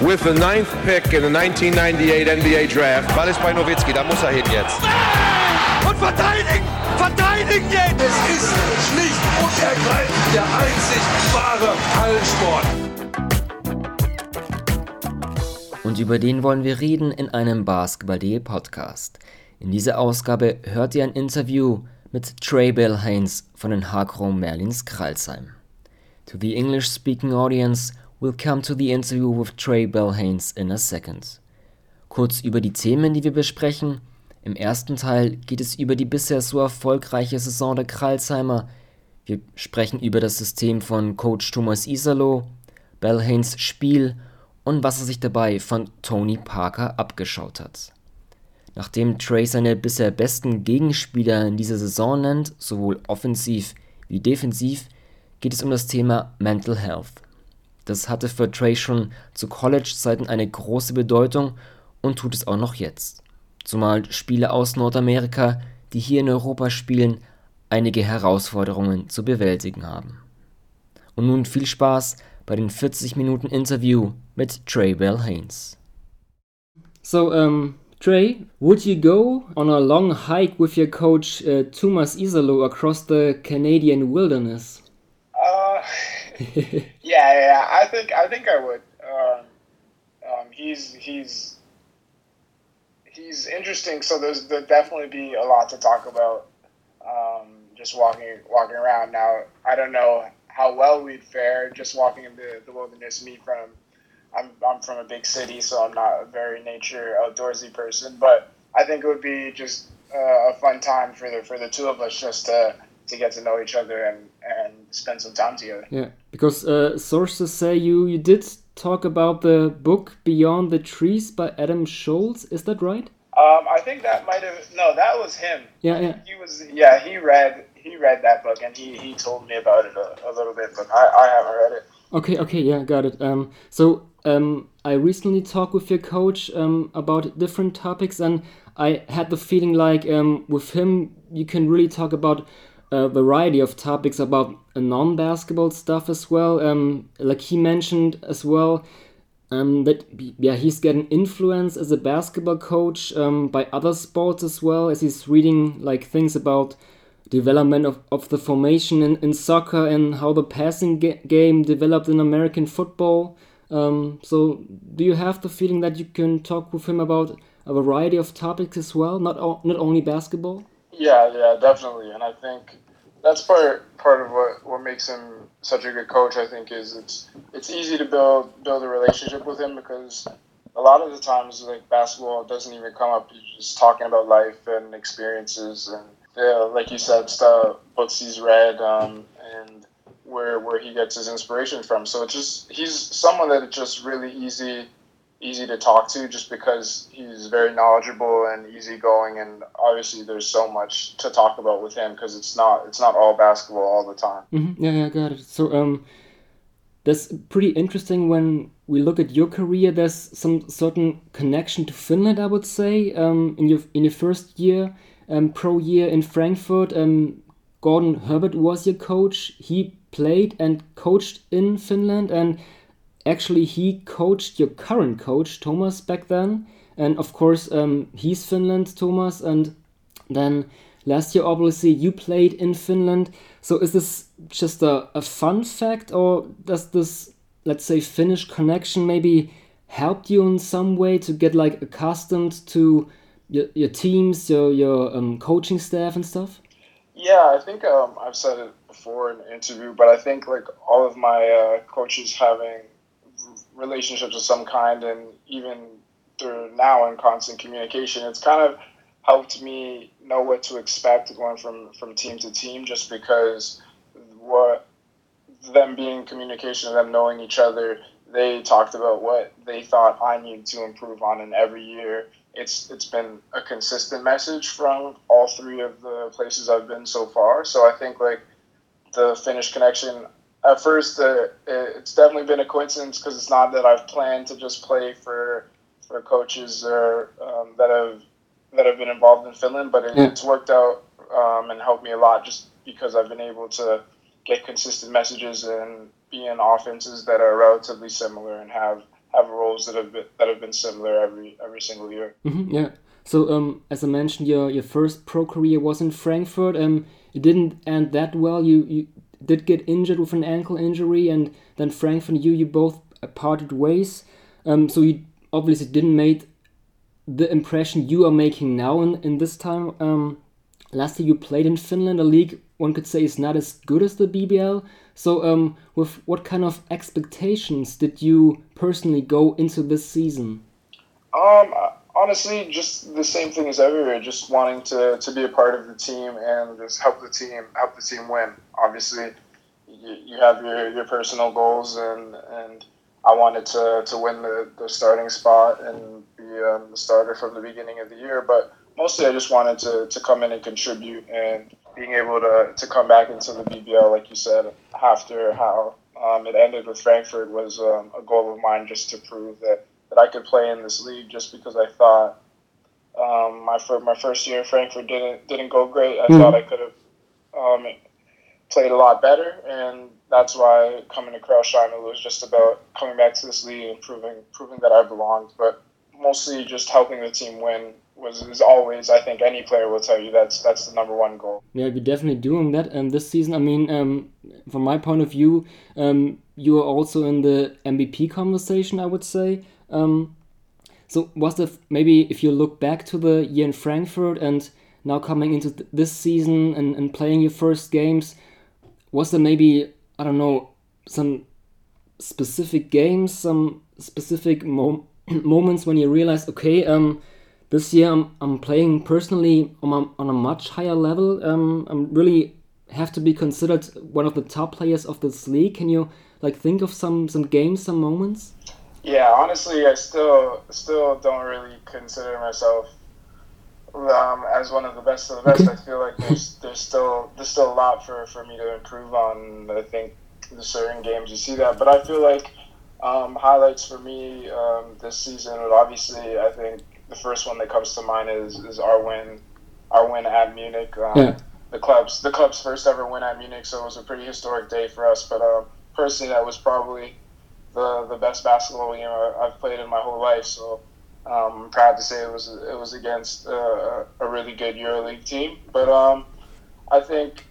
with the ninth pick in the 1998 NBA Draft. Ball ist bei Nowitzki, da muss er hin jetzt. Und verteidigen! Verteidigen jetzt! Es ist schlicht und ergreifend der einzig wahre Hallensport. Und über den wollen wir reden in einem Basketball.de Podcast. In dieser Ausgabe hört ihr ein Interview mit Trey Bell Haynes von den Hakrom Merlins Kralsheim. To the English-speaking audience, we'll come to the interview with Trey Bell Haynes in a second. Kurz über die Themen, die wir besprechen. Im ersten Teil geht es über die bisher so erfolgreiche Saison der Kralsheimer. Wir sprechen über das System von Coach Thomas Isalo, Bell Haynes Spiel und was er sich dabei von Tony Parker abgeschaut hat. Nachdem Trey seine bisher besten Gegenspieler in dieser Saison nennt, sowohl offensiv wie defensiv, geht es um das Thema Mental Health. Das hatte für Trey schon zu College-Zeiten eine große Bedeutung und tut es auch noch jetzt. Zumal Spieler aus Nordamerika, die hier in Europa spielen, einige Herausforderungen zu bewältigen haben. Und nun viel Spaß bei den 40 Minuten Interview mit Trey Bell Haynes. So, um, Trey, would you go on a long hike with your coach uh, Thomas Isalo across the Canadian wilderness? Yeah, yeah, I think I think I would. Um, um, he's he's he's interesting. So there's there definitely be a lot to talk about. Um, just walking walking around now. I don't know how well we'd fare just walking in the, the wilderness. Me from I'm, I'm from a big city, so I'm not a very nature outdoorsy person. But I think it would be just uh, a fun time for the for the two of us just to to get to know each other and and spend some time together. Yeah, because uh, sources say you you did talk about the book Beyond the Trees by Adam Shoalts. Is that right? Um, I think that might have no, that was him. Yeah, yeah. He was yeah, he read he read that book and he, he told me about it a, a little bit, but I, I haven't read it. Okay, okay, yeah, got it. Um, so um, I recently talked with your coach um, about different topics, and I had the feeling like um, with him you can really talk about a variety of topics about non-basketball stuff as well. Um, like he mentioned as well um, that yeah he's getting influence as a basketball coach um, by other sports as well as he's reading like things about development of, of the formation in, in soccer and how the passing ga game developed in American football. Um, so, do you have the feeling that you can talk with him about a variety of topics as well, not not only basketball? Yeah, yeah, definitely. And I think that's part part of what, what makes him such a good coach. I think is it's it's easy to build build a relationship with him because a lot of the times like basketball doesn't even come up. You're just talking about life and experiences and yeah, like you said, stuff books he's read um, and where where he gets his inspiration from. So it's just he's someone that it's just really easy easy to talk to just because he's very knowledgeable and easygoing and obviously there's so much to talk about with him because it's not it's not all basketball all the time. Mm-hmm. yeah yeah got it. So um that's pretty interesting when we look at your career. There's some certain connection to finland i would say um in your in your first year um pro year in frankfurt. Um gordon herbert was your coach. He played and coached in finland and actually he coached your current coach Tuomas back then, and of course um, he's Finland, Tuomas, and then last year obviously you played in Finland. So is this just a, a fun fact, or does this let's say Finnish connection maybe helped you in some way to get like accustomed to your, your teams, your your um, coaching staff and stuff? Yeah, I think um, I've said it before in an interview, but I think like all of my uh, coaches having relationships of some kind, and even through now in constant communication, it's kind of helped me know what to expect going from from team to team, just because what them being in communication, them knowing each other, they talked about what they thought I needed to improve on, and every year it's it's been a consistent message from all three of the places I've been so far. So I think like the Finnish connection at first, uh, it's definitely been a coincidence because it's not that I've planned to just play for for coaches or um, that have that have been involved in Finland, but it, yeah. it's worked out um, and helped me a lot just because I've been able to get consistent messages and be in offenses that are relatively similar and have have roles that have been that have been similar every every single year. Mm-hmm, yeah. So um, as I mentioned, your your first pro career was in Frankfurt. Um, it didn't end that well. You you did get injured with an ankle injury, and then Frank and you you both parted ways. Um, so you obviously didn't make the impression you are making now in, in this time. Um, last year you played in Finland, a league one could say is not as good as the BBL. So, um, with what kind of expectations did you personally go into this season? Um, honestly, just the same thing as everywhere. Just wanting to, to be a part of the team and just help the team help the team win. Obviously, you, you have your, your personal goals, and and I wanted to, to win the, the starting spot and be um, the starter from the beginning of the year. But mostly, I just wanted to, to come in and contribute and being able to, to come back into the BBL, like you said, after how um, it ended with Frankfurt was um, a goal of mine just to prove that, that I could play in this league just because I thought um, my, my first year in Frankfurt didn't, didn't go great. I mm-hmm. thought I could have um, played a lot better, and that's why coming to Crailsheim, it was just about coming back to this league and proving, proving that I belonged, but mostly just helping the team win was is always I think any player will tell you that's that's the number one goal. Yeah, you're definitely doing that. And this season, I mean, um, from my point of view, um, you are also in the MVP conversation. I would say. Um, so was the maybe if you look back to the year in Frankfurt and now coming into th this season and, and playing your first games, was there maybe I don't know some specific games, some specific mo moments when you realized okay um this year I'm, I'm playing personally on a, on a much higher level. Um, I'm really have to be considered one of the top players of this league. Can you like think of some some games, some moments? Yeah, honestly, I still still don't really consider myself um, as one of the best of the best. Okay. I feel like there's there's still there's still a lot for, for me to improve on. I think the certain games you see that, but I feel like um, highlights for me um, this season would obviously I think the first one that comes to mind is, is our win, our win at Munich. Um, yeah. The club's the club's first ever win at Munich, so it was a pretty historic day for us. But um, personally, that was probably the the best basketball game I've played in my whole life. So um, I'm proud to say it was it was against uh, a really good EuroLeague team. But um, I think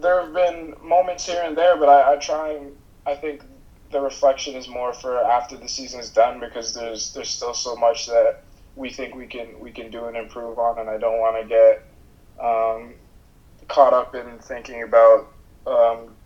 there have been moments here and there, but I, I try and I think the reflection is more for after the season is done because there's there's still so much that we think we can we can do and improve on, and I don't want to get um, caught up in thinking about um,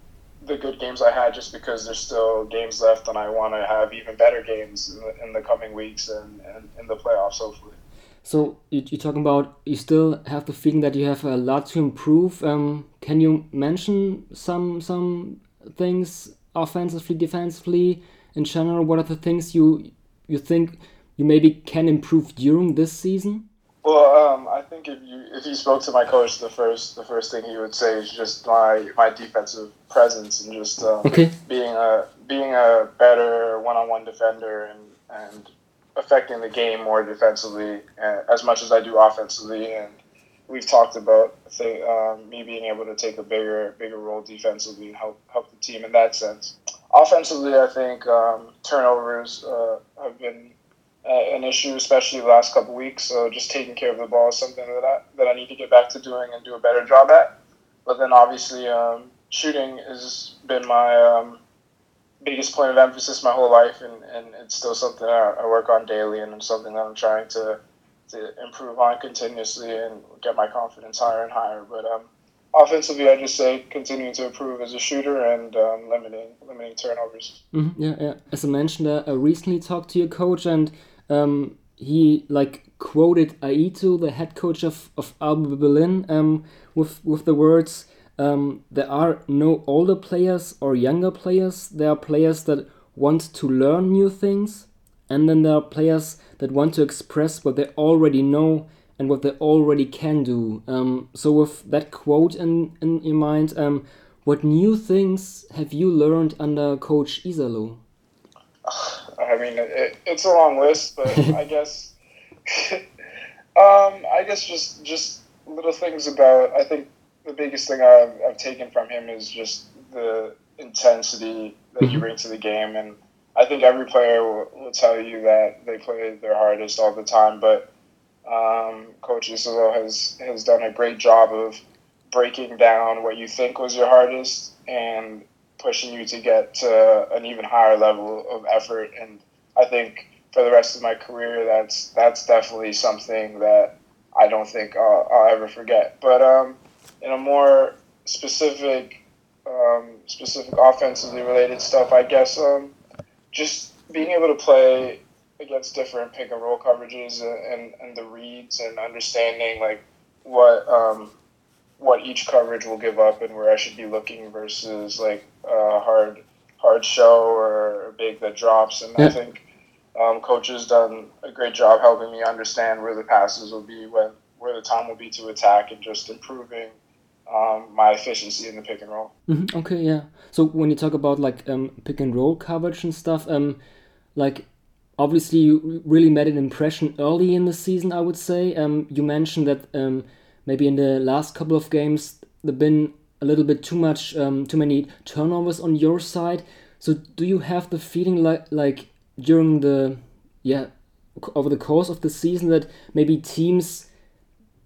the good games I had just because there's still games left, and I want to have even better games in the, in the coming weeks and, and in the playoffs, hopefully. So you're talking about you still have the feeling that you have a lot to improve. Um, can you mention some some things offensively, defensively, in general? What are the things you you think you maybe can improve during this season? Well, um, I think if you if you spoke to my coach, the first the first thing he would say is just my my defensive presence and just um, okay. being a being a better one on one defender and and affecting the game more defensively uh, as much as I do offensively. And we've talked about say, um, me being able to take a bigger bigger role defensively and help help the team in that sense. Offensively, I think um, turnovers uh, have been uh, an issue, especially the last couple weeks. So just taking care of the ball is something that I, that I need to get back to doing and do a better job at. But then obviously um, shooting has been my um, biggest point of emphasis my whole life, and, and it's still something I, I work on daily, and it's something that I'm trying to to improve on continuously and get my confidence higher and higher. But um, offensively, I just say continuing to improve as a shooter and um, limiting limiting turnovers. Mm-hmm, yeah, yeah. As I mentioned, uh, I recently talked to your coach and um, he like quoted Aito, the head coach of, of Alba Berlin, um, with with the words, um, "There are no older players or younger players. There are players that want to learn new things, and then there are players that want to express what they already know and what they already can do." Um, so, with that quote in in your mind, um, what new things have you learned under Coach Iisalo? I mean, it, it's a long list, but I guess, um, I guess just just little things about. I think the biggest thing I've, I've taken from him is just the intensity that he mm-hmm. brings to the game, and I think every player will, will tell you that they play their hardest all the time, but um, Coach Iisalo has has done a great job of breaking down what you think was your hardest and pushing you to get to an even higher level of effort. And I think for the rest of my career, that's that's definitely something that I don't think I'll, I'll ever forget. But um, in a more specific, um, specific offensively related stuff, I guess um, just being able to play against different pick and roll coverages and, and the reads and understanding like what um, what each coverage will give up and where I should be looking versus like a hard hard show or big that drops. And yeah. I think um, coach has done a great job helping me understand where the passes will be, when where the time will be to attack, and just improving um, my efficiency in the pick and roll. Mm-hmm. Okay, yeah. So when you talk about like um, pick and roll coverage and stuff, um, like obviously you really made an impression early in the season. I would say. Um, you mentioned that um, maybe in the last couple of games there've been a little bit too much, um, too many turnovers on your side. So do you have the feeling like like during the yeah over the course of the season that maybe teams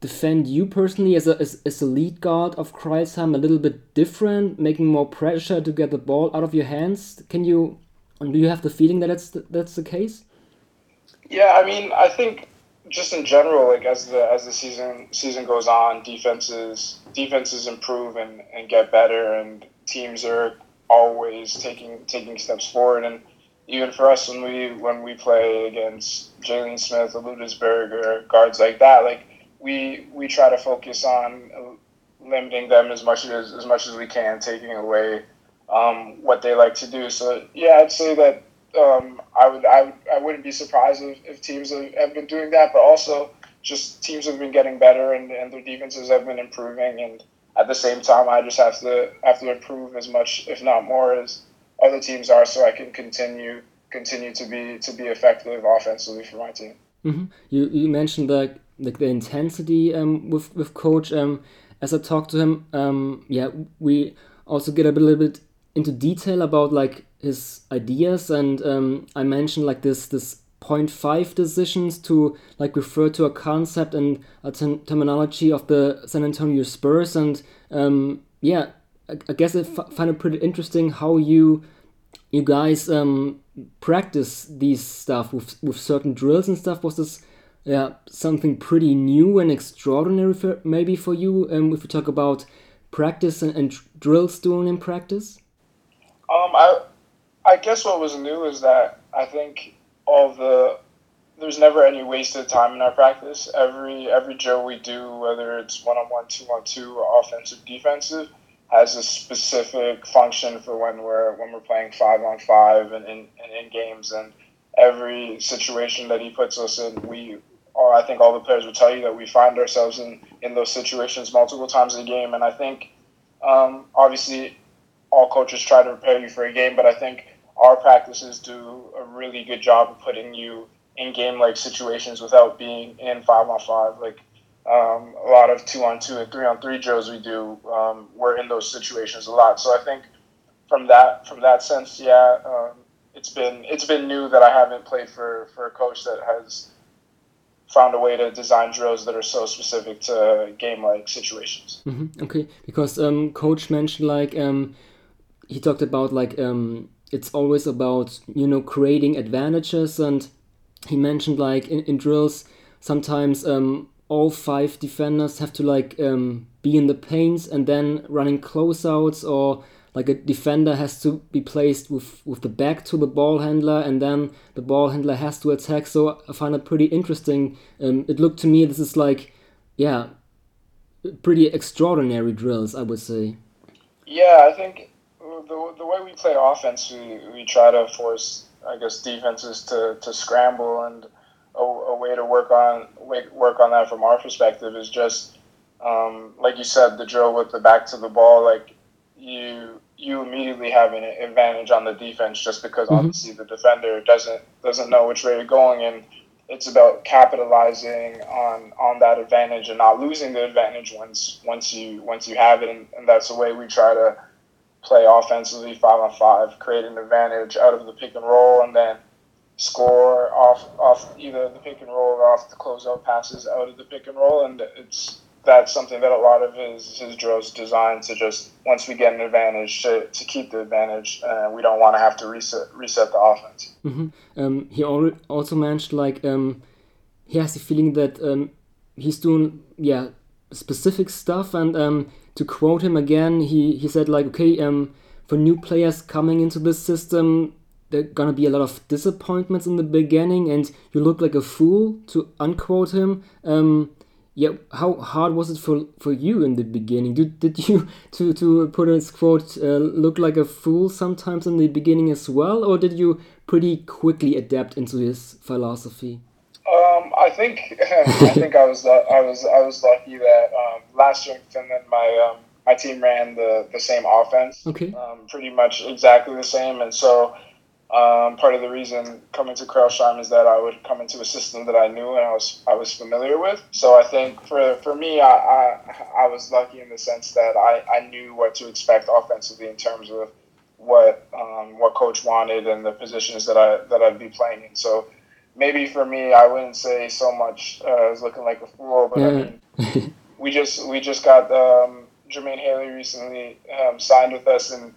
defend you personally as a as, as a lead guard of Crailsheim a little bit different, making more pressure to get the ball out of your hands? Can you do you have the feeling that that's the, that's the case? Yeah, I mean, I think just in general, like as the as the season season goes on, defenses defenses improve and, and get better, and teams are always taking taking steps forward. And even for us, when we when we play against Jalen Smith, Ludwigsburg, or guards like that, like we we try to focus on limiting them as much as as much as we can, taking away um, what they like to do. So yeah, I'd say that um, I would I would I wouldn't be surprised if, if teams have, have been doing that, but also just teams have been getting better and, and their defenses have been improving and at the same time I just have to have to improve as much if not more as other teams are so I can continue continue to be to be effective offensively for my team. Mm-hmm. You you mentioned like the intensity um, with with coach. Um, as I talked to him, um, yeah, we also get a little bit into detail about like his ideas, and um, I mentioned like this this 0.5 decisions to like refer to a concept and a terminology of the San Antonio Spurs, and um, yeah, I, I guess I find it pretty interesting how you you guys um, practice these stuff with with certain drills and stuff. Was this yeah, something pretty new and extraordinary for, maybe for you um, if we talk about practice and, and drills doing in practice? Um, I, I guess what was new is that I think all the there's never any wasted time in our practice. Every every drill we do, whether it's one on one, two on two, or offensive, defensive, has a specific function for when we're when we're playing five on five and in and in games and every situation that he puts us in, we I think all the players would tell you that we find ourselves in, in those situations multiple times in the game. And I think, um, obviously, all coaches try to prepare you for a game, but I think our practices do a really good job of putting you in game like situations without being in five on five. Like um, a lot of two on two and three on three drills we do, um, we're in those situations a lot. So I think from that from that sense, yeah, um, it's been it's been new that I haven't played for for a coach that has found a way to design drills that are so specific to game like situations. Mm-hmm. Okay, because um, coach mentioned like um, he talked about like um, it's always about you know creating advantages, and he mentioned like in, in drills sometimes um, all five defenders have to like um, be in the paints and then running closeouts or like a defender has to be placed with with the back to the ball handler and then the ball handler has to attack. So i find it pretty interesting. Um, it looked to me this is like yeah pretty extraordinary drills i would say. Yeah i think the, the way we play offense we, we try to force i guess defenses to, to scramble and a, a way to work on work on that from our perspective is just um, like you said the drill with the back to the ball like you you immediately have an advantage on the defense just because mm-hmm. obviously the defender doesn't doesn't know which way you're going and it's about capitalizing on on that advantage and not losing the advantage once once you once you have it and, and that's the way we try to play offensively five on five, create an advantage out of the pick and roll, and then score off off either the pick and roll or off the closeout passes out of the pick and roll, and it's that's something that a lot of his his drills designed to just once we get an advantage to, to keep the advantage, and we don't want to have to reset reset the offense. Mm-hmm. Um, he also mentioned like um, he has the feeling that um, he's doing yeah specific stuff, and um, to quote him again, he he said like okay um, for new players coming into this system, there are gonna be a lot of disappointments in the beginning, and you look like a fool. To unquote him. Um, yeah, how hard was it for for you in the beginning? Did did you to to put a quote uh, look like a fool sometimes in the beginning as well, or did you pretty quickly adapt into his philosophy? Um, I think I think I was uh, I was I was lucky that um, last year in Finland my um, my team ran the the same offense, okay, um, pretty much exactly the same, and so um, part of the reason coming to Crailsheim is that I would come into a system that I knew and I was I was familiar with. So I think for, for me, I, I, I was lucky in the sense that I, I knew what to expect offensively in terms of what um, what coach wanted and the positions that I that I'd be playing in. So maybe for me, I wouldn't say so much uh, as looking like a fool, but yeah. I mean, we just we just got um, Jermaine Haley recently um, signed with us and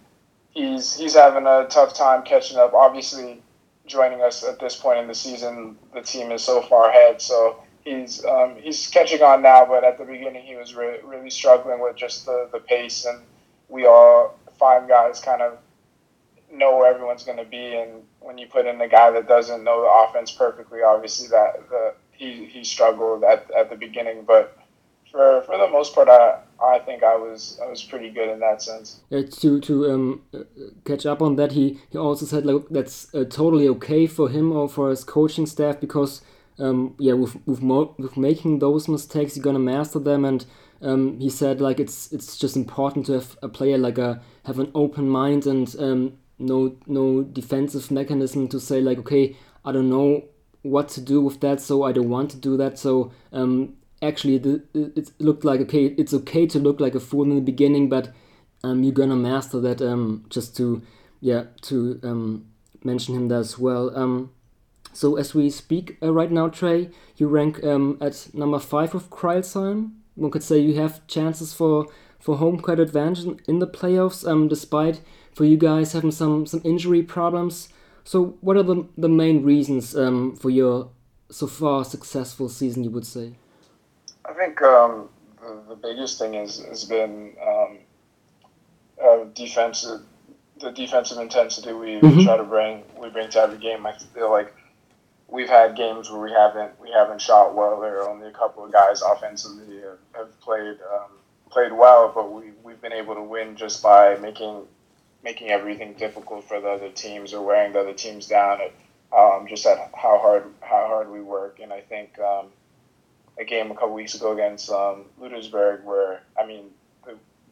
he's he's having a tough time catching up. Obviously, joining us at this point in the season, the team is so far ahead. So he's um, he's catching on now, but at the beginning he was re- really struggling with just the, the pace, and we all five guys kind of know where everyone's going to be, and when you put in a guy that doesn't know the offense perfectly, obviously that the he he struggled at at the beginning, but for for the most part, I I think I was I was pretty good in that sense. To to um, uh, catch up on that, he he also said like that's uh, totally okay for him or for his coaching staff because um, yeah, with with, with making those mistakes, you're gonna master them. And um, he said like it's it's just important to have a player like a have an open mind and um, no no defensive mechanism to say like okay, I don't know what to do with that, so I don't want to do that. So um, actually the, it looked like okay it's okay to look like a fool in the beginning but um, you're gonna master that um, just to yeah to um, mention him there as well um, so as we speak uh, right now Trae you rank um, at number five of Crailsheim one could say you have chances for for home court advantage in the playoffs um, despite for you guys having some some injury problems so what are the, the main reasons for your so far successful season you would say I think um, the, the biggest thing is, has been um, uh, defensive, the defensive intensity we, mm-hmm. we, try to bring we bring to every game. I feel like we've had games where we haven't we haven't shot well. There are only a couple of guys offensively have, have played um, played well, but we we've been able to win just by making making everything difficult for the other teams or wearing the other teams down. At, um, just at how hard how hard we work, and I think um, a game a couple weeks ago against um, Ludwigsburg where I mean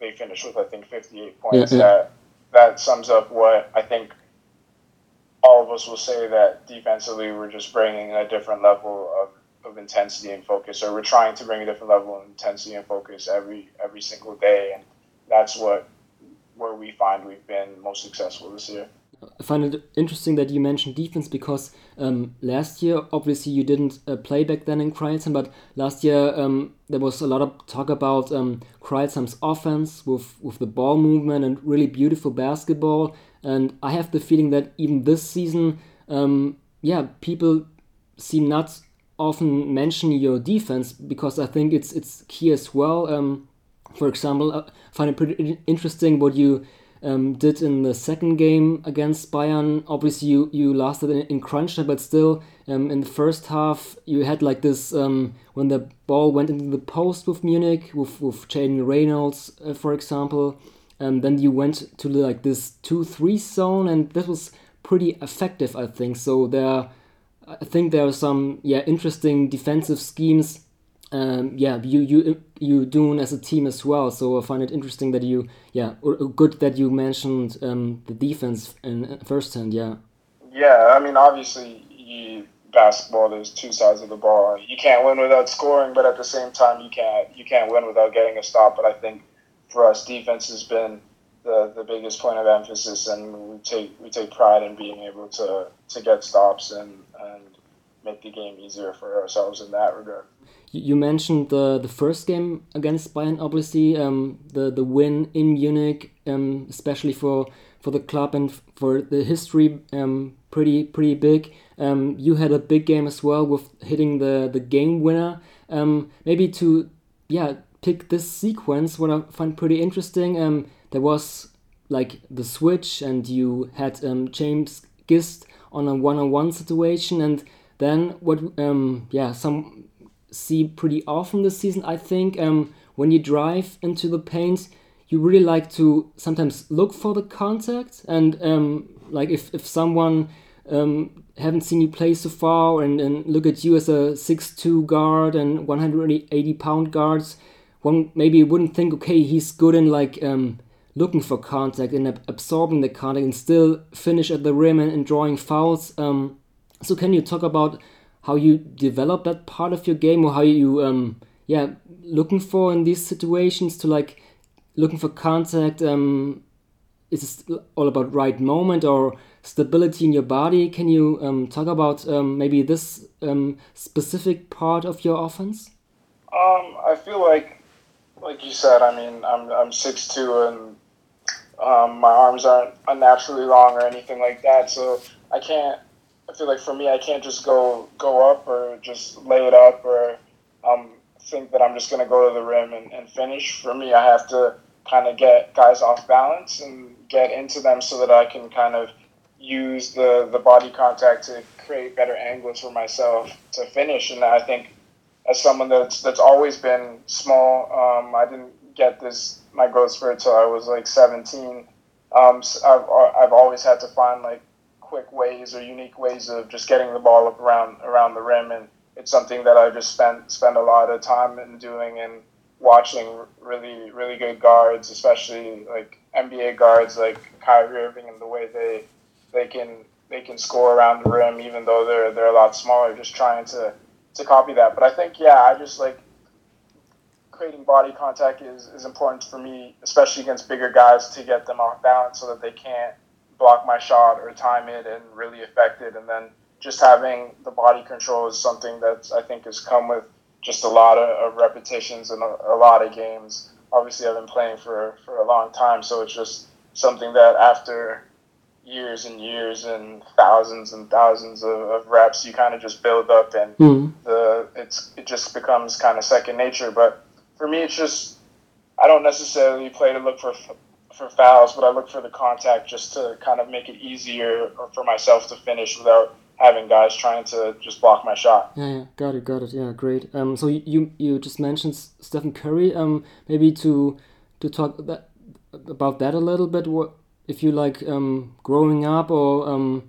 they finished with I think 58 points. Yeah, yeah. That that sums up what I think all of us will say that defensively we're just bringing a different level of, of intensity and focus, or we're trying to bring a different level of intensity and focus every every single day, and that's what where we find we've been most successful this year. I find it interesting that you mentioned defense because um, last year, obviously, you didn't uh, play back then in Crailsheim, but last year um, there was a lot of talk about um, Crailsheim's offense with, with the ball movement and really beautiful basketball. And I have the feeling that even this season, um, yeah, people seem not often mention your defense because I think it's it's key as well. Um, for example, I find it pretty interesting what you um, did in the second game against Bayern. Obviously, you, you lasted in, in crunch time, but still, um, in the first half, you had like this um, when the ball went into the post with Munich, with, with Jalen Reynolds, uh, for example. Um, then you went to like this 2 3 zone, and that was pretty effective, I think. So, there, I think there are some yeah interesting defensive schemes um, yeah, you you you doing as a team as well. So I find it interesting that you yeah, good that you mentioned um, the defense in first hand. Yeah. Yeah, I mean, obviously, you, basketball. There's two sides of the ball. You can't win without scoring, but at the same time, you can't you can't win without getting a stop. But I think for us, defense has been the, the biggest point of emphasis, and we take we take pride in being able to, to get stops and, and make the game easier for ourselves in that regard. You mentioned the the first game against Bayern, obviously um, the the win in Munich, um, especially for for the club and for the history, um, pretty pretty big. Um, you had a big game as well with hitting the the game winner. Um, maybe to yeah pick this sequence, what I find pretty interesting. Um, there was like the switch, and you had James Gist on a one-on-one situation, and then what? yeah, some see pretty often this season. I think um, when you drive into the paint, you really like to sometimes look for the contact and um, like if, if someone um, haven't seen you play so far and, and look at you as a 6'2 guard and 180 pound guards one maybe wouldn't think okay he's good in like um, looking for contact and absorbing the contact and still finish at the rim and, and drawing fouls um, so can you talk about how you develop that part of your game or how you um yeah looking for in these situations to like looking for contact um is it all about right moment or stability in your body? Can you um, talk about um, maybe this um, specific part of your offense? Um, I feel like like you said I mean I'm, I'm 6'2 and um, my arms aren't unnaturally long or anything like that so I can't I feel like for me, I can't just go go up or just lay it up or um, think that I'm just going to go to the rim and, and finish. For me, I have to kind of get guys off balance and get into them so that I can kind of use the, the body contact to create better angles for myself to finish. And I think as someone that's that's always been small, um, I didn't get this my growth spurt till I was like 17. Um, so I've I've always had to find like quick ways or unique ways of just getting the ball up around around the rim, and it's something that I just spent spend a lot of time in doing and watching really really good guards, especially like NBA guards like Kyrie Irving and the way they they can they can score around the rim even though they're they're a lot smaller. Just trying to to copy that, but I think yeah, I just like creating body contact is, is important for me, especially against bigger guys, to get them off balance so that they can't block my shot or time it and really affect it. And then just having the body control is something that I think has come with just a lot of, of repetitions and a, a, lot of games. Obviously, I've been playing for, for a long time, so it's just something that after years and years and thousands and thousands of, of reps, you kind of just build up, and mm. the it's it just becomes kind of second nature. But for me, it's just I don't necessarily play to look for for fouls, but I look for the contact just to kind of make it easier for myself to finish without having guys trying to just block my shot. Yeah, yeah, got it, got it. Yeah, great. Um, so you you just mentioned Stephen Curry. Um, maybe to to talk that about that a little bit. What if you like um growing up or um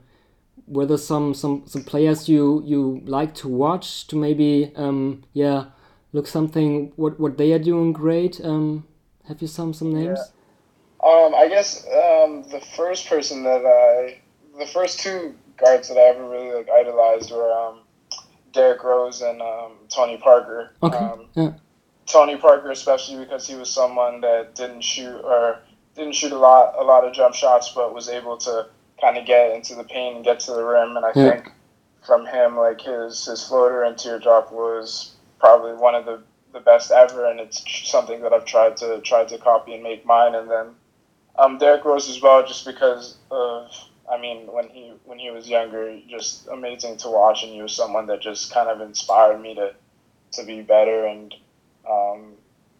whether some some some players you you like to watch to maybe um yeah look something what what they are doing great um have you some some names yeah. Um, I guess um, the first person that I, the first two guards that I ever really like idolized were um, Derrick Rose and um, Tony Parker. Okay. Um, yeah. Tony Parker, especially because he was someone that didn't shoot or didn't shoot a lot, a lot of jump shots, but was able to kind of get into the paint and get to the rim. And I yeah. think from him, like his his floater and teardrop was probably one of the the best ever, and it's something that I've tried to try to copy and make mine. And then um, Derrick Rose as well, just because of I mean when he when he was younger, just amazing to watch, and he was someone that just kind of inspired me to to be better and um,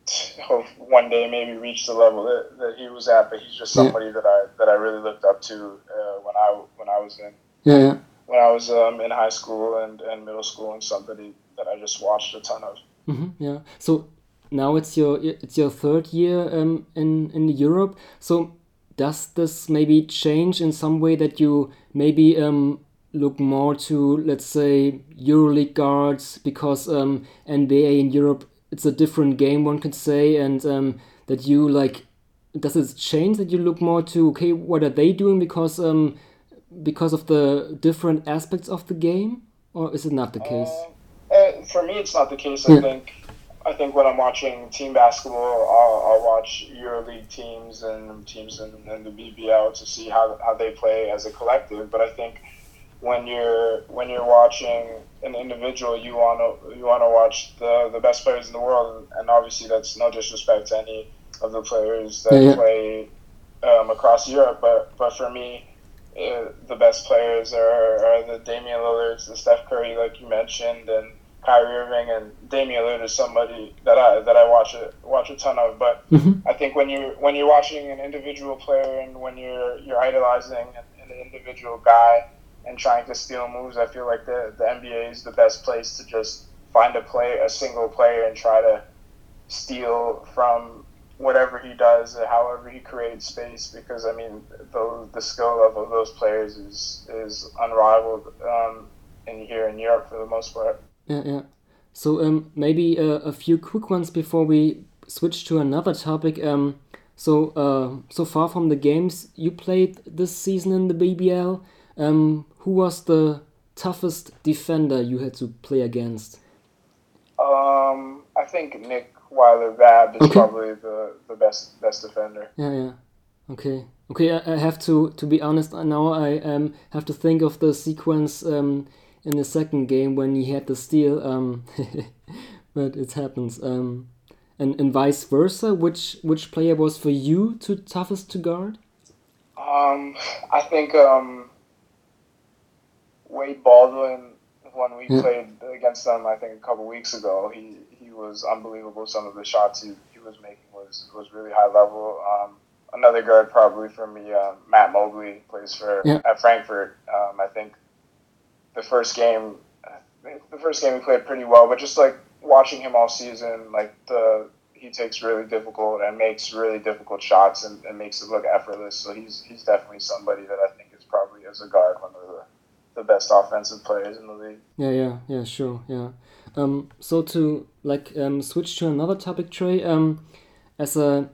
hope one day maybe reach the level that, that he was at. But he's just somebody yeah. that I that I really looked up to uh, when I when I was in yeah, yeah. when I was um, in high school and, and middle school, and somebody that I just watched a ton of. Mm-hmm, yeah. So now it's your it's your third year um, in in Europe. So does this maybe change in some way that you maybe um, look more to let's say EuroLeague guards because um, NBA in Europe it's a different game one could say and um, that you like does it change that you look more to okay what are they doing because um, because of the different aspects of the game or is it not the case? Uh, uh, for me, it's not the case. I think I think when I'm watching team basketball, I'll, I'll watch EuroLeague teams and teams in, in the BBL to see how, how they play as a collective. But I think when you're when you're watching an individual, you want to you want to watch the the best players in the world, and obviously that's no disrespect to any of the players that yeah, play um, across Europe. But but for me, uh, the best players are, are the Damian Lillards, the Steph Curry, like you mentioned, and Kyrie Irving and Damian Lillard is somebody that I that I watch a watch a ton of. But mm-hmm. I think when you when you're watching an individual player and when you're you're idolizing an, an, individual guy and trying to steal moves, I feel like the the NBA is the best place to just find a play a single player and try to steal from whatever he does, however he creates space. Because I mean, the the skill level of those players is is unrivaled um, in here in Europe for the most part. Yeah, yeah. So um, maybe uh, a few quick ones before we switch to another topic. Um, so uh, so far from the games you played this season in the BBL, um, who was the toughest defender you had to play against? Um, I think Nick Weiler-Babb is okay. probably the, the best best defender. Yeah, yeah. Okay, okay. I, I have to to be honest. Now I um have to think of the sequence um in the second game when he had the steal. Um, but it happens. Um, and and vice versa. Which which player was for you to toughest to guard? Um, I think um, Wade Baldwin when we yeah. played against them. I think a couple weeks ago. He he was unbelievable. Some of the shots he, he was making was was really high level. Um, another guard probably for me, uh, Matt Mobley plays for yeah. at Frankfurt. Um, I think the first game, the first game he played pretty well, but just like watching him all season, like the he takes really difficult and makes really difficult shots and, and makes it look effortless. So he's he's definitely somebody that I think is probably as a guard one of the the best offensive players in the league. Yeah, yeah, yeah, sure, yeah. Um, so to like um, switch to another topic, Trae. Um, as a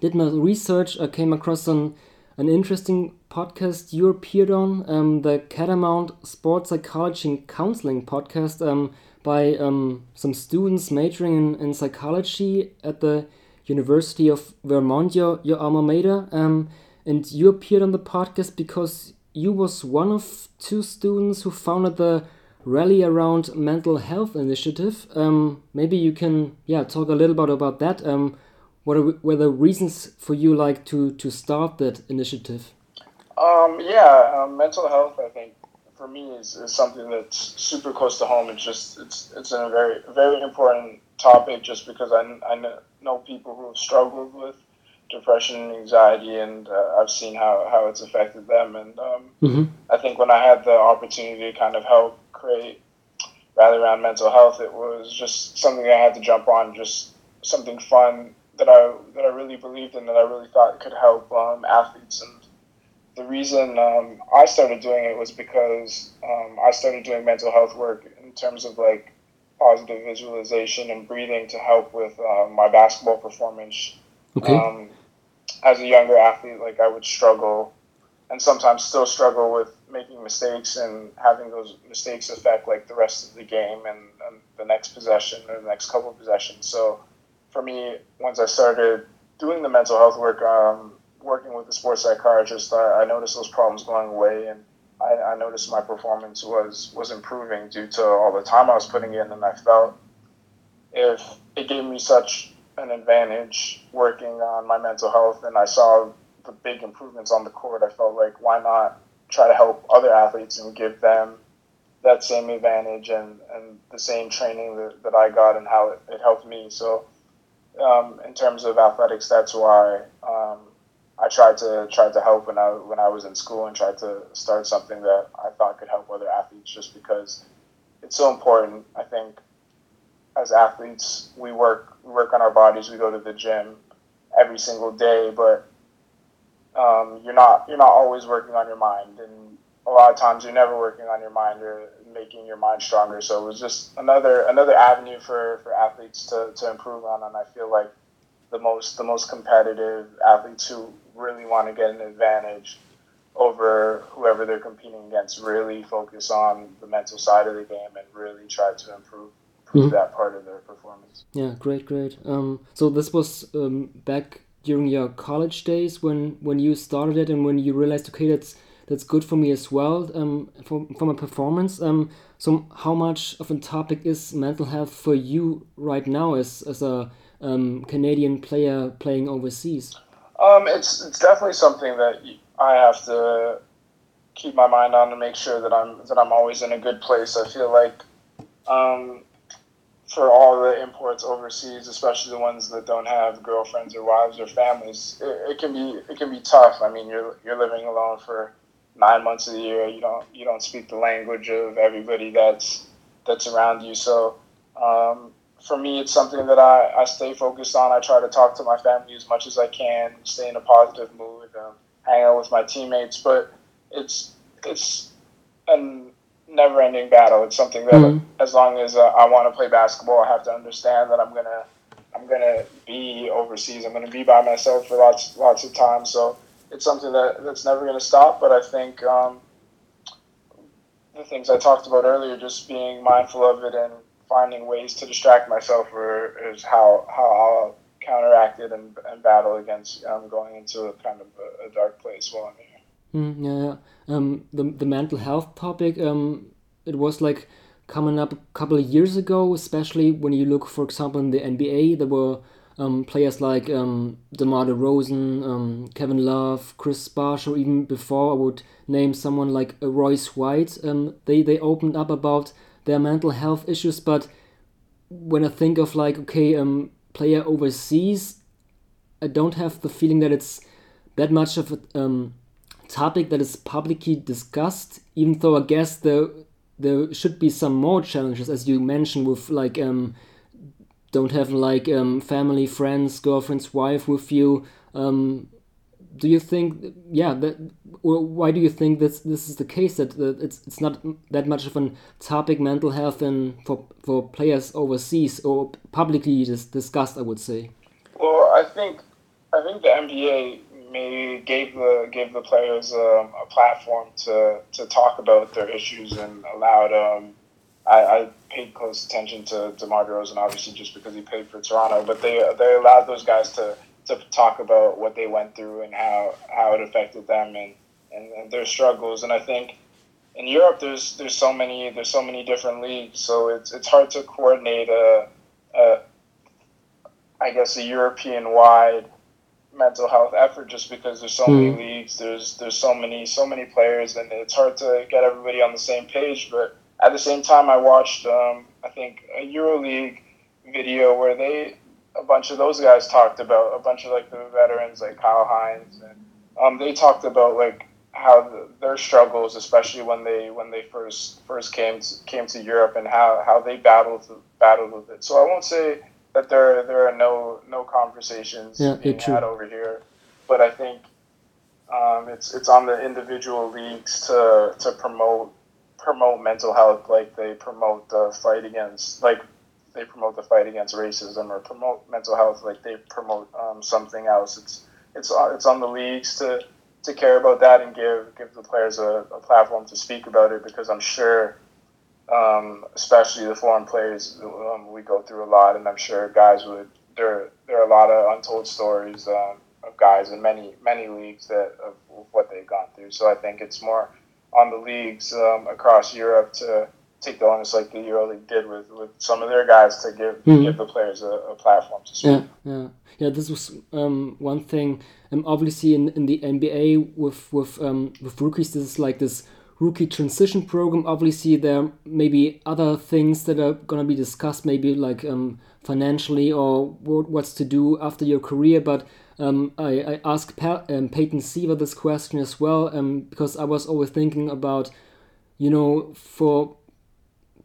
did my research, I came across an an interesting podcast you appeared on, um, the Catamount Sports Psychology and Counseling podcast um, by um, some students majoring in, in psychology at the University of Vermont, your, your alma mater. Um, and you appeared on the podcast because you was one of two students who founded the Rally Around Mental Health Initiative. Um, maybe you can yeah talk a little bit about that. Um, what are, were the reasons for you like to to start that initiative? Um, yeah, um, mental health. I think for me is, is something that's super close to home. It's just it's it's a very very important topic. Just because I, I know people who have struggled with depression and anxiety, and uh, I've seen how, how it's affected them. And um, mm-hmm. I think when I had the opportunity to kind of help create rally around mental health, it was just something I had to jump on. Just something fun that I that I really believed in that I really thought could help um, athletes and the reason um, I started doing it was because um, I started doing mental health work in terms of like positive visualization and breathing to help with uh, my basketball performance. Okay. Um, as a younger athlete, like I would struggle and sometimes still struggle with making mistakes and having those mistakes affect like the rest of the game and, and the next possession or the next couple of possessions. So for me, once I started doing the mental health work, um, working with the sports psychiatrist, I, I noticed those problems going away, and I, I, noticed my performance was was improving due to all the time I was putting in, and I felt if it gave me such an advantage working on my mental health, and I saw the big improvements on the court, I felt like why not try to help other athletes and give them that same advantage and, and the same training that, that I got and how it, it helped me. So, um, in terms of athletics, that's why um, I tried to tried to help when I when I was in school and tried to start something that I thought could help other athletes just because it's so important. I think as athletes we work we work on our bodies, we go to the gym every single day, but um, you're not you're not always working on your mind and a lot of times you're never working on your mind or making your mind stronger. So it was just another another avenue for, for athletes to, to improve on and I feel like the most the most competitive athletes who really want to get an advantage over whoever they're competing against really focus on the mental side of the game and really try to improve, improve improve mm -hmm. that part of their performance. Yeah, great, great. Um, so this was um, back during your college days when when you started it and when you realized okay that's that's good for me as well um, for, for my performance. Um, so how much of a topic is mental health for you right now as, as a um, Canadian player playing overseas? Um, it's, it's definitely something that I have to keep my mind on to make sure that I'm that I'm always in a good place. I feel like um, for all the imports overseas, especially the ones that don't have girlfriends or wives or families, it, it, can be it can be tough. I mean, you're you're living alone for nine months of the year. You don't you don't speak the language of everybody that's that's around you. So um, for me, it's something that I, I stay focused on. I try to talk to my family as much as I can, stay in a positive mood, um, hang out with my teammates. But it's it's a never ending battle. It's something that mm-hmm. as long as uh, I want to play basketball, I have to understand that I'm gonna I'm gonna be overseas. I'm gonna be by myself for lots lots of time. So it's something that that's never going to stop. But I think um, the things I talked about earlier, just being mindful of it and finding ways to distract myself, or is how how I'll counteract it and, and battle against um, going into a kind of a, a dark place while I'm here. Mm, yeah, um, the the mental health topic. Um, it was like coming up a couple of years ago, especially when you look, for example, in the NBA, there were um, players like um, DeMar DeRozan, um, Kevin Love, Chris Bosh, or even before I would name someone like Royce White. Um, they they opened up about their mental health issues, but when I think of like okay, um, player overseas, I don't have the feeling that it's that much of a um, topic that is publicly discussed. Even though I guess there there should be some more challenges, as you mentioned, with like um don't have like um, family, friends, girlfriend's wife with you. Um, do you think, yeah, that, why do you think this this is the case that, that it's it's not that much of a topic, mental health, and for for players overseas or publicly dis discussed? I would say. Well, I think I think the NBA maybe gave the gave the players um, a platform to to talk about their issues and allowed um, I, I paid close attention to DeMar DeRozan, obviously, just because he played for Toronto. But they they allowed those guys to, to talk about what they went through and how, how it affected them and, and, and their struggles. And I think in Europe, there's there's so many there's so many different leagues, so it's it's hard to coordinate a, a I guess a European wide mental health effort just because there's so mm. many hmm. leagues, there's there's so many so many players, and it's hard to get everybody on the same page, but at the same time, I watched um, I think a EuroLeague video where they a bunch of those guys talked about a bunch of like the veterans like Kyle Hines and um, they talked about like how the, their struggles, especially when they when they first first came to, came to Europe and how, how they battled battled with it. So I won't say that there there are no no conversations yeah, being had over here, but I think um, it's it's on the individual leagues to to promote promote mental health like they promote the fight against like they promote the fight against racism or promote mental health like they promote um, something else. It's it's uh, it's on the leagues to to care about that and give give the players a, a platform to speak about it because I'm sure, um, especially the foreign players, um, we go through a lot, and I'm sure guys would there there are a lot of untold stories um, of guys in many many leagues that of, what they've gone through. So I think it's more on the leagues um, across Europe to take the onus like the EuroLeague did with, with some of their guys to give mm-hmm. give the players a, a, platform to speak. Yeah, yeah, yeah. This was um, one thing. Um, obviously, in, in the NBA with with um, with rookies, this is like this rookie transition program. Obviously, there may be other things that are gonna be discussed, maybe like um, financially or what, what's to do after your career, but um, I, I asked pa- um, Peyton Siva this question as well um, because I was always thinking about, you know, for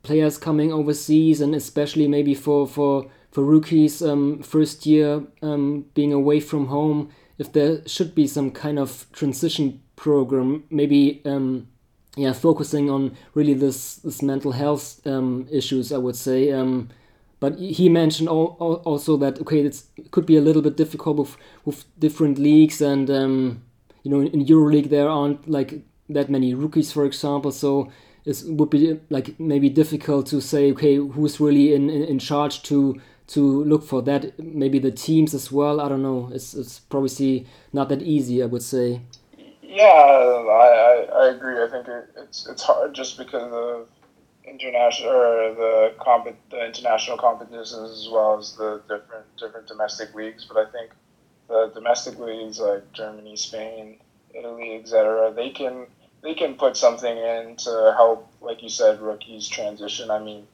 players coming overseas and especially maybe for for for rookies um, first year um, being away from home, if there should be some kind of transition program, maybe um, yeah, focusing on really this this mental health issues, I would say. But he mentioned also that okay, it could be a little bit difficult with, with different leagues, and um, you know, in EuroLeague there aren't like that many rookies, for example. So it would be like maybe difficult to say okay who's really in, in, in charge to to look for that. Maybe the teams as well i don't know. It's it's probably not that easy i would say. Yeah i i, I agree. I think it, it's it's hard just because of international or the comp the international competitions as well as the different different domestic leagues. But i think the domestic leagues like germany spain italy etc they can they can put something in to help, like you said, rookies transition. I mean,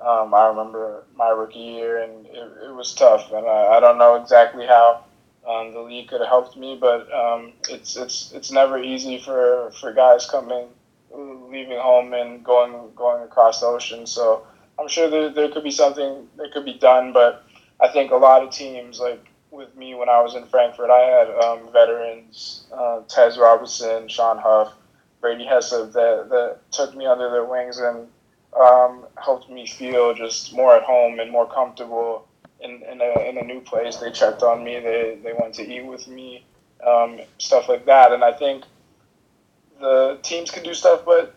um, I remember my rookie year, and it, it was tough, and I, I don't know exactly how um, the league could have helped me, but um, it's it's it's never easy for, for guys coming, leaving home and going going across the ocean. So I'm sure there, there could be something that could be done, but I think a lot of teams like with me when I was in Frankfurt, I had um, veterans, uh, Tez Robertson, Shawn Huff, Brady Heslip that, that took me under their wings and um, helped me feel just more at home and more comfortable in, in, a, in a new place. They checked on me. They, they went to eat with me, um, stuff like that. And I think the teams can do stuff, but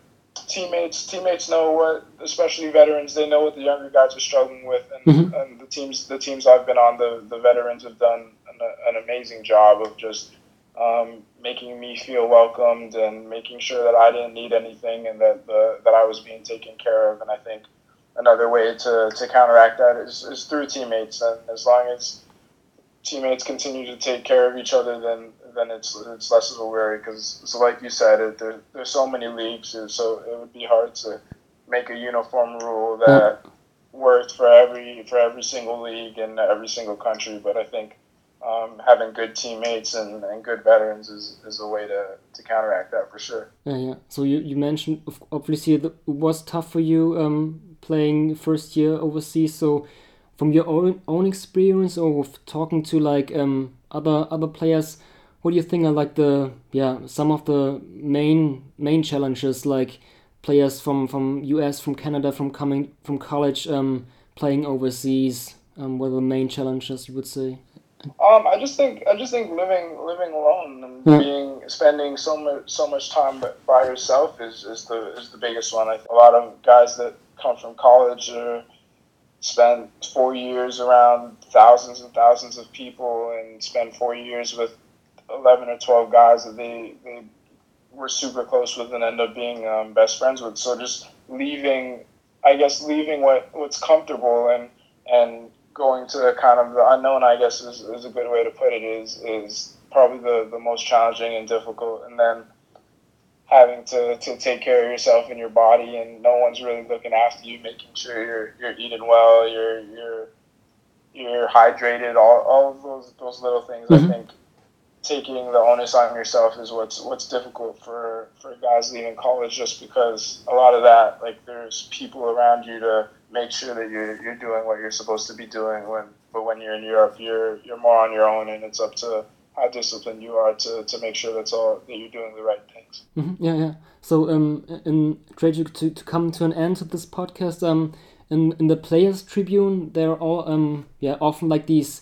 teammates teammates know what, especially veterans, they know what the younger guys are struggling with. And, mm-hmm. and the teams the teams I've been on, the, the veterans have done an, an amazing job of just um, making me feel welcomed and making sure that I didn't need anything and that the, that I was being taken care of. And I think another way to, to counteract that is, is through teammates. And as long as teammates continue to take care of each other, then then it's it's less of a worry. Because so like you said, it, there, there's so many leagues, so it would be hard to make a uniform rule that mm. worked for every for every single league in every single country. But I think um, having good teammates and, and good veterans is, is a way to, to counteract that for sure. Yeah, yeah. So you, you mentioned obviously it was tough for you um, playing first year overseas. So from your own own experience or talking to like um, other other players, what do you think are like the yeah some of the main main challenges like players from from US from Canada from coming from college um, playing overseas? Um, what are the main challenges you would say? Um, I just think I just think living living alone and mm. being spending so much so much time by yourself is, is the is the biggest one. I think a lot of guys that come from college or spend four years around thousands and thousands of people and spend four years with eleven or twelve guys that they they were super close with and end up being um, best friends with. So just leaving, I guess, leaving what what's comfortable and and going to kind of the unknown, I guess is, is a good way to put it, is is probably the, the most challenging and difficult. And then having to, to take care of yourself and your body and no one's really looking after you, making sure you're you're eating well, you're you're you're hydrated, all, all of those those little things mm-hmm. I think taking the onus on yourself is what's what's difficult for, for guys leaving college just because a lot of that like there's people around you to make sure that you're you're doing what you're supposed to be doing when but when you're in Europe you're you're more on your own and it's up to how disciplined you are to, to make sure that's all that you're doing the right things. Mm-hmm. Yeah, yeah. So um in tragic to, to come to an end of this podcast, um in in the players tribune there are all um yeah often like these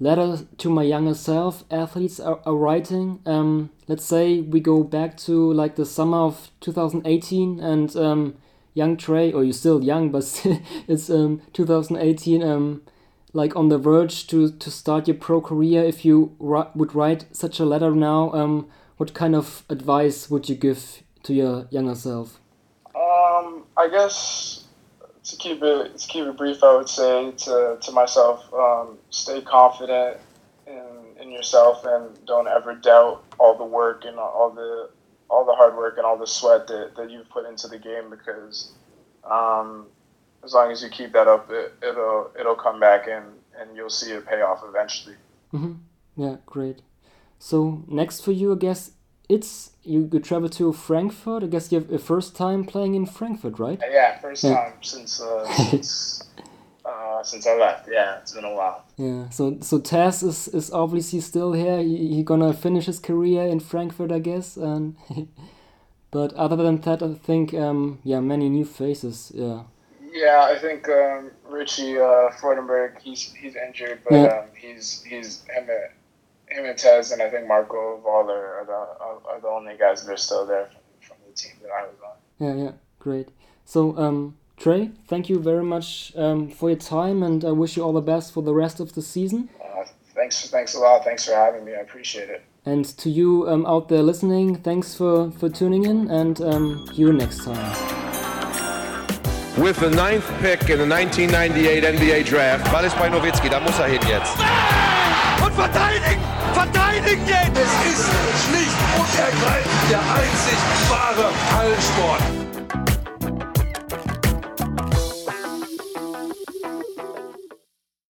letters to my younger self athletes are, are writing um let's say we go back to like the summer of 2018 and um young Trae, or you're still young, but it's um, 2018, um, like on the verge to, to start your pro career. If you would write such a letter now, um, what kind of advice would you give to your younger self? Um, I guess to keep it to keep it brief, I would say to, to myself, um, stay confident in, in yourself and don't ever doubt all the work and all the all the hard work and all the sweat that, that you've put into the game because um, as long as you keep that up, it, will it'll come back and, and you'll see it pay off eventually. Mm-hmm. Yeah, great. So next for you, I guess it's you, you travel to Frankfurt. I guess you have a first time playing in Frankfurt, right? Yeah, first yeah. time since uh, since uh, since I left. Yeah, it's been a while. Yeah. So so Tez is is obviously still here. He, he gonna finish his career in Frankfurt, I guess. And but other than that, I think um, yeah, many new faces. Yeah. Yeah, I think um, Richie uh, Freudenberg, he's he's injured, but yeah. um, he's he's him and him and Tez and I think Marco Völler are the are the only guys that are still there from, from the team that I was on. Yeah, yeah, Great. So, um, Trae, thank you very much um, for your time, and I wish you all the best for the rest of the season. Uh, thanks, thanks a lot. Thanks for having me. I appreciate it. And to you um, out there listening, thanks for, for tuning in, and um, you next time. With the ninth pick in the 1998 NBA Draft, Ball ist bei Nowitzki, da muss er hin jetzt. Und verteidigen! Verteidigen jetzt! Es ist schlicht und ergreifend der einzig wahre Hallensport.